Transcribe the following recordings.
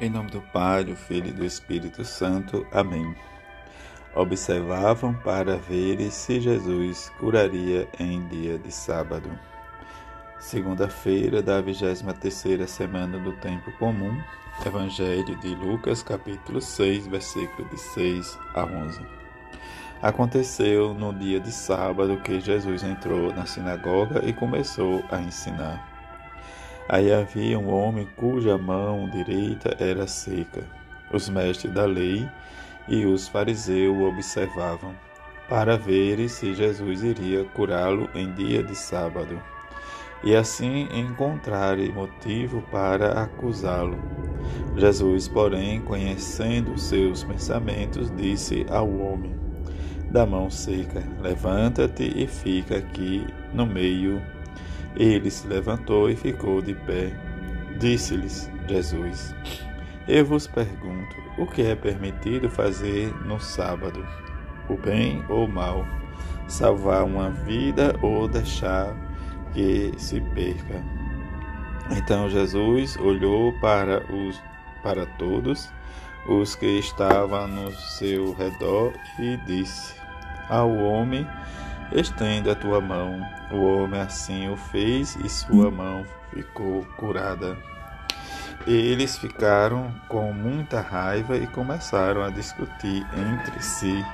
Em nome do Pai, do Filho e do Espírito Santo. Amém. Observavam para ver se Jesus curaria em dia de sábado. Segunda-feira da 23ª semana do tempo comum. Evangelho de Lucas, capítulo 6, versículo de 6 a 11. Aconteceu no dia de sábado que Jesus entrou na sinagoga e começou a ensinar. Aí havia um homem cuja mão direita era seca. Os mestres da lei e os fariseus observavam, para verem se Jesus iria curá-lo em dia de sábado, e assim encontrarem motivo para acusá-lo. Jesus, porém, conhecendo seus pensamentos, disse ao homem da mão seca: Levanta-te e fica aqui no meio ele se levantou e ficou de pé. Disse-lhes Jesus: Eu vos pergunto, o que é permitido fazer no sábado? O bem ou o mal? Salvar uma vida ou deixar que se perca? Então Jesus olhou para os para todos os que estavam no seu redor e disse ao homem Estenda a tua mão. O homem assim o fez e sua mão ficou curada. Eles ficaram com muita raiva e começaram a discutir entre si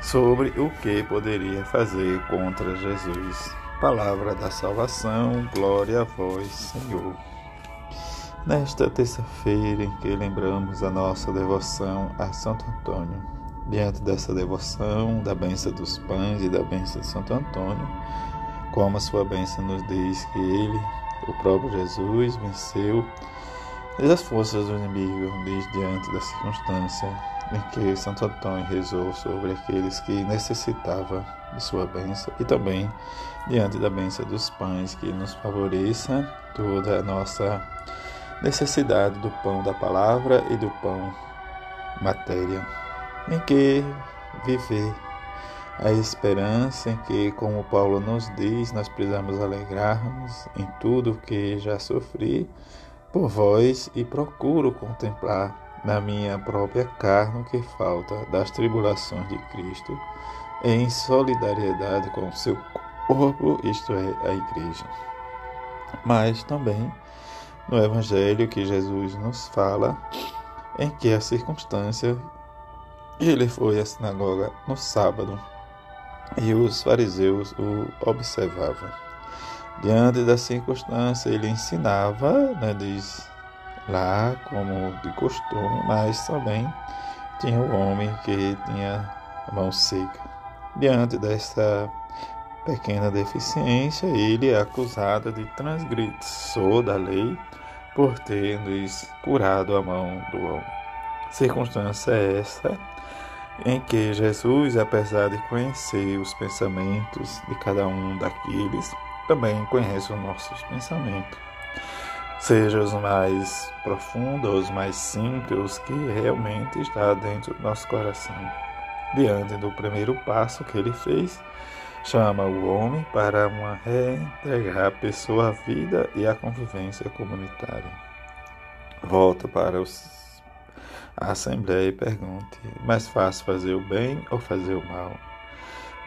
sobre o que poderia fazer contra Jesus. Palavra da salvação, glória a vós, Senhor. Nesta terça-feira em que lembramos a nossa devoção a Santo Antônio, diante dessa devoção, da benção dos pães e da benção de Santo Antônio, como a sua bênção nos diz que ele, o próprio Jesus, venceu as forças do inimigo diante da circunstância em que Santo Antônio rezou sobre aqueles que necessitavam de sua bênção e também diante da bênção dos pães que nos favoreça toda a nossa necessidade do pão da palavra e do pão matéria em que viver a esperança em que, como Paulo nos diz, nós precisamos alegrarmos em tudo que já sofri por vós e procuro contemplar na minha própria carne o que falta das tribulações de Cristo em solidariedade com o seu corpo, isto é, a igreja. Mas também no evangelho que Jesus nos fala em que a circunstância ele foi à sinagoga no sábado e os fariseus o observavam. Diante da circunstância, ele ensinava, né, diz lá, como de costume, mas também tinha o homem que tinha a mão seca. Diante dessa pequena deficiência, ele é acusado de transgressor da lei por ter curado a mão do homem. Circunstância essa em que Jesus, apesar de conhecer os pensamentos de cada um daqueles, também conhece os nossos pensamentos, seja os mais profundos, os mais simples, que realmente está dentro do nosso coração. Diante do primeiro passo que ele fez, chama o homem para uma reentregar a pessoa à vida e à convivência comunitária. Volta para os a Assembleia e pergunte: mais fácil fazer o bem ou fazer o mal?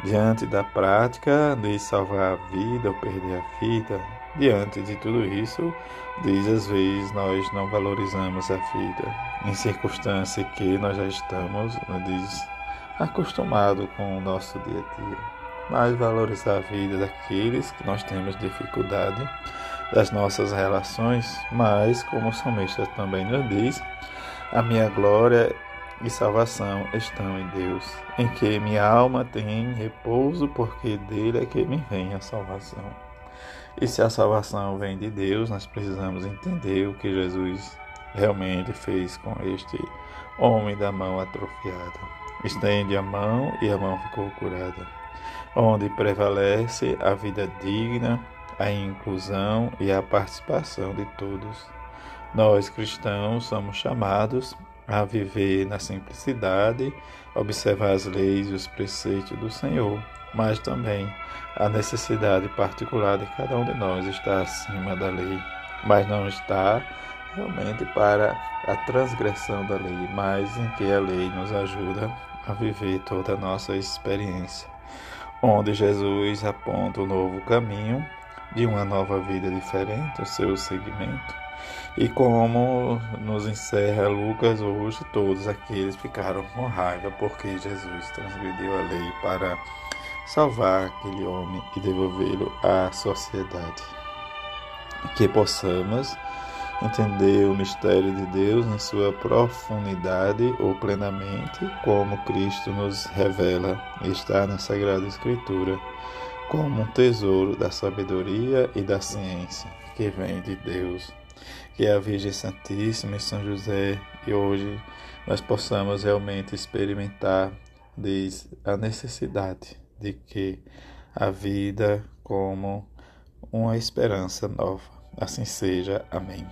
Diante da prática de salvar a vida ou perder a vida, diante de tudo isso, diz às vezes nós não valorizamos a vida, em circunstância que nós já estamos, né, diz, acostumado com o nosso dia a dia. Mas valorizar a vida daqueles que nós temos dificuldade das nossas relações, mas como o salmista também nos diz, a minha glória e salvação estão em Deus, em que minha alma tem repouso, porque dele é que me vem a salvação. E se a salvação vem de Deus, nós precisamos entender o que Jesus realmente fez com este homem da mão atrofiada. Estende a mão e a mão ficou curada. Onde prevalece a vida digna, a inclusão e a participação de todos. Nós cristãos somos chamados a viver na simplicidade, observar as leis e os preceitos do Senhor, mas também a necessidade particular de cada um de nós estar acima da lei, mas não está realmente para a transgressão da lei, mas em que a lei nos ajuda a viver toda a nossa experiência, onde Jesus aponta um novo caminho de uma nova vida diferente, o seu segmento. E como nos encerra Lucas hoje, todos aqueles ficaram com raiva porque Jesus transgrediu a lei para salvar aquele homem e devolvê-lo à sociedade. Que possamos entender o mistério de Deus em sua profundidade ou plenamente, como Cristo nos revela está na Sagrada Escritura, como um tesouro da sabedoria e da ciência que vem de Deus. Que a Virgem Santíssima e São José e hoje nós possamos realmente experimentar a necessidade de que a vida como uma esperança nova. Assim seja. Amém.